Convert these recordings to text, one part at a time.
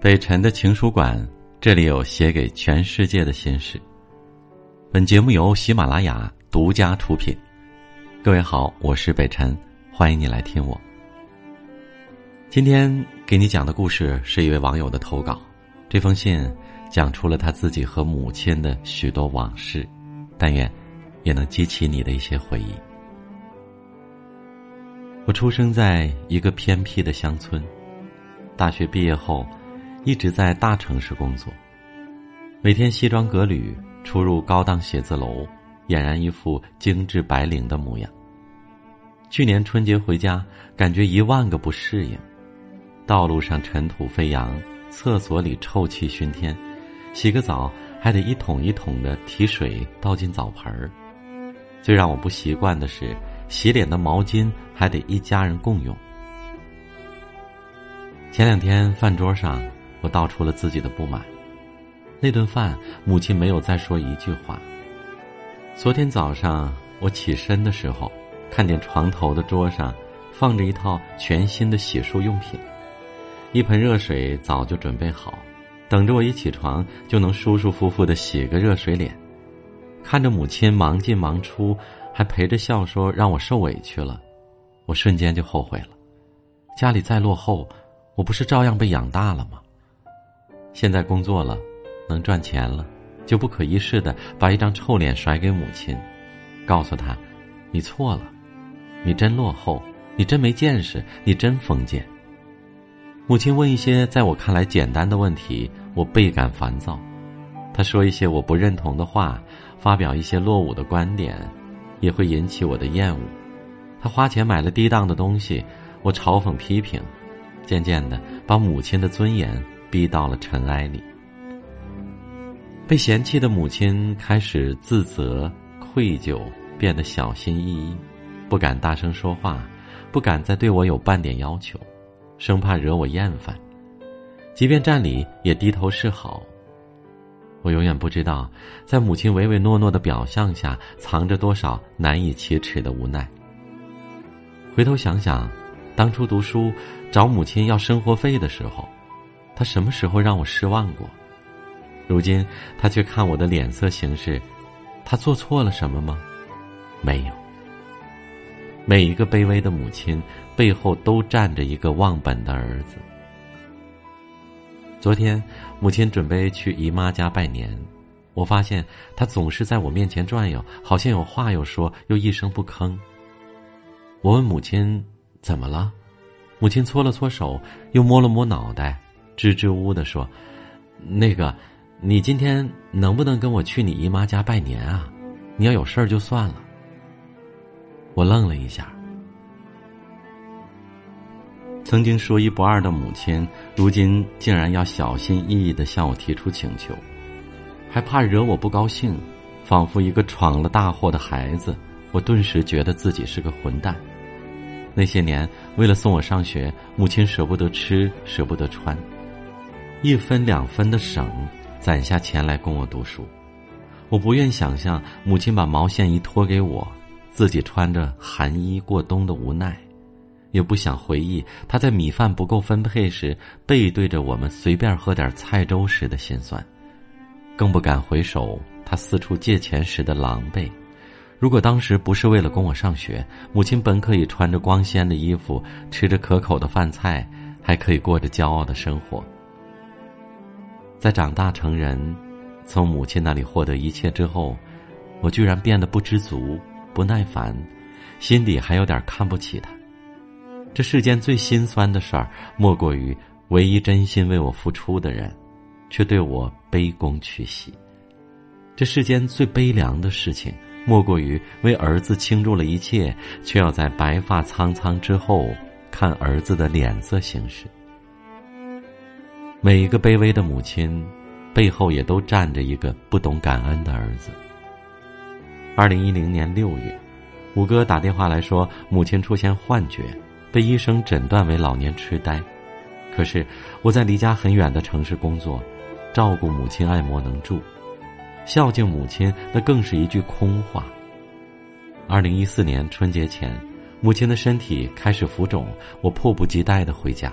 北辰的情书馆，这里有写给全世界的心事。本节目由喜马拉雅独家出品。各位好，我是北辰，欢迎你来听我。今天给你讲的故事是一位网友的投稿，这封信讲出了他自己和母亲的许多往事，但愿也能激起你的一些回忆。我出生在一个偏僻的乡村，大学毕业后。一直在大城市工作，每天西装革履出入高档写字楼，俨然一副精致白领的模样。去年春节回家，感觉一万个不适应：道路上尘土飞扬，厕所里臭气熏天，洗个澡还得一桶一桶的提水倒进澡盆儿。最让我不习惯的是，洗脸的毛巾还得一家人共用。前两天饭桌上。我道出了自己的不满。那顿饭，母亲没有再说一句话。昨天早上我起身的时候，看见床头的桌上放着一套全新的洗漱用品，一盆热水早就准备好，等着我一起床就能舒舒服服的洗个热水脸。看着母亲忙进忙出，还陪着笑说让我受委屈了，我瞬间就后悔了。家里再落后，我不是照样被养大了吗？现在工作了，能赚钱了，就不可一世的把一张臭脸甩给母亲，告诉他：“你错了，你真落后，你真没见识，你真封建。”母亲问一些在我看来简单的问题，我倍感烦躁；她说一些我不认同的话，发表一些落伍的观点，也会引起我的厌恶。她花钱买了低档的东西，我嘲讽批评，渐渐的把母亲的尊严。逼到了尘埃里，被嫌弃的母亲开始自责、愧疚，变得小心翼翼，不敢大声说话，不敢再对我有半点要求，生怕惹我厌烦。即便站礼，也低头示好。我永远不知道，在母亲唯唯诺诺的表象下，藏着多少难以启齿的无奈。回头想想，当初读书找母亲要生活费的时候。他什么时候让我失望过？如今他却看我的脸色行事，他做错了什么吗？没有。每一个卑微的母亲背后都站着一个忘本的儿子。昨天母亲准备去姨妈家拜年，我发现她总是在我面前转悠，好像有话要说，又一声不吭。我问母亲怎么了，母亲搓了搓手，又摸了摸脑袋。支支吾吾的说：“那个，你今天能不能跟我去你姨妈家拜年啊？你要有事儿就算了。”我愣了一下。曾经说一不二的母亲，如今竟然要小心翼翼的向我提出请求，还怕惹我不高兴，仿佛一个闯了大祸的孩子。我顿时觉得自己是个混蛋。那些年，为了送我上学，母亲舍不得吃，舍不得穿。一分两分的省，攒下钱来供我读书。我不愿想象母亲把毛线衣脱给我，自己穿着寒衣过冬的无奈，也不想回忆她在米饭不够分配时背对着我们随便喝点菜粥时的心酸，更不敢回首她四处借钱时的狼狈。如果当时不是为了供我上学，母亲本可以穿着光鲜的衣服，吃着可口的饭菜，还可以过着骄傲的生活。在长大成人，从母亲那里获得一切之后，我居然变得不知足、不耐烦，心底还有点看不起他。这世间最心酸的事儿，莫过于唯一真心为我付出的人，却对我卑躬屈膝。这世间最悲凉的事情，莫过于为儿子倾注了一切，却要在白发苍苍之后，看儿子的脸色行事。每一个卑微的母亲，背后也都站着一个不懂感恩的儿子。二零一零年六月，五哥打电话来说，母亲出现幻觉，被医生诊断为老年痴呆。可是我在离家很远的城市工作，照顾母亲爱莫能助，孝敬母亲那更是一句空话。二零一四年春节前，母亲的身体开始浮肿，我迫不及待的回家。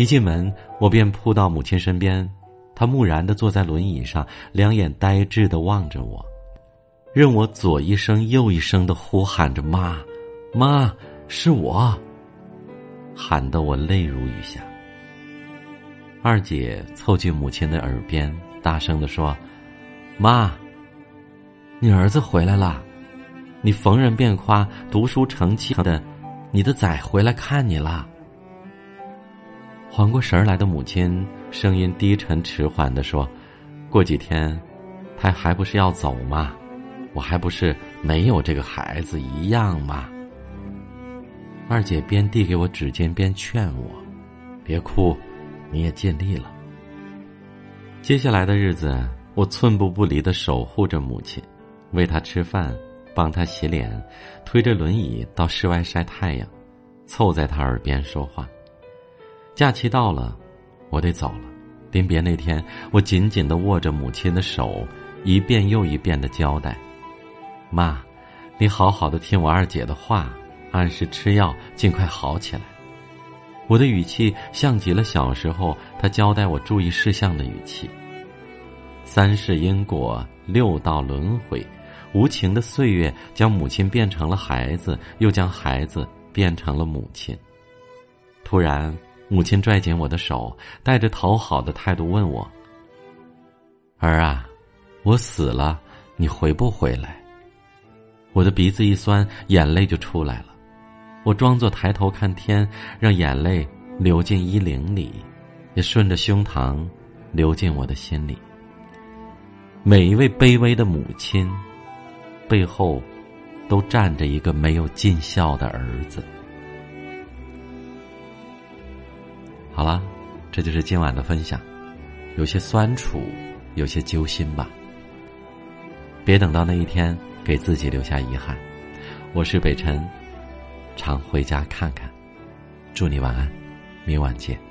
一进门，我便扑到母亲身边，她木然的坐在轮椅上，两眼呆滞的望着我，任我左一声右一声的呼喊着“妈，妈，是我”，喊得我泪如雨下。二姐凑近母亲的耳边，大声的说：“妈，你儿子回来了，你逢人便夸读书成器的，你的崽回来看你了。”缓过神来的母亲声音低沉迟缓的说：“过几天，他还不是要走吗？我还不是没有这个孩子一样吗？”二姐边递给我纸巾边劝我：“别哭，你也尽力了。”接下来的日子，我寸步不离的守护着母亲，喂她吃饭，帮她洗脸，推着轮椅到室外晒太阳，凑在她耳边说话。假期到了，我得走了。临别那天，我紧紧的握着母亲的手，一遍又一遍的交代：“妈，你好好的听我二姐的话，按时吃药，尽快好起来。”我的语气像极了小时候她交代我注意事项的语气。三世因果，六道轮回，无情的岁月将母亲变成了孩子，又将孩子变成了母亲。突然。母亲拽紧我的手，带着讨好的态度问我：“儿啊，我死了，你回不回来？”我的鼻子一酸，眼泪就出来了。我装作抬头看天，让眼泪流进衣领里，也顺着胸膛流进我的心里。每一位卑微的母亲，背后都站着一个没有尽孝的儿子。好了，这就是今晚的分享，有些酸楚，有些揪心吧。别等到那一天给自己留下遗憾。我是北辰，常回家看看。祝你晚安，明晚见。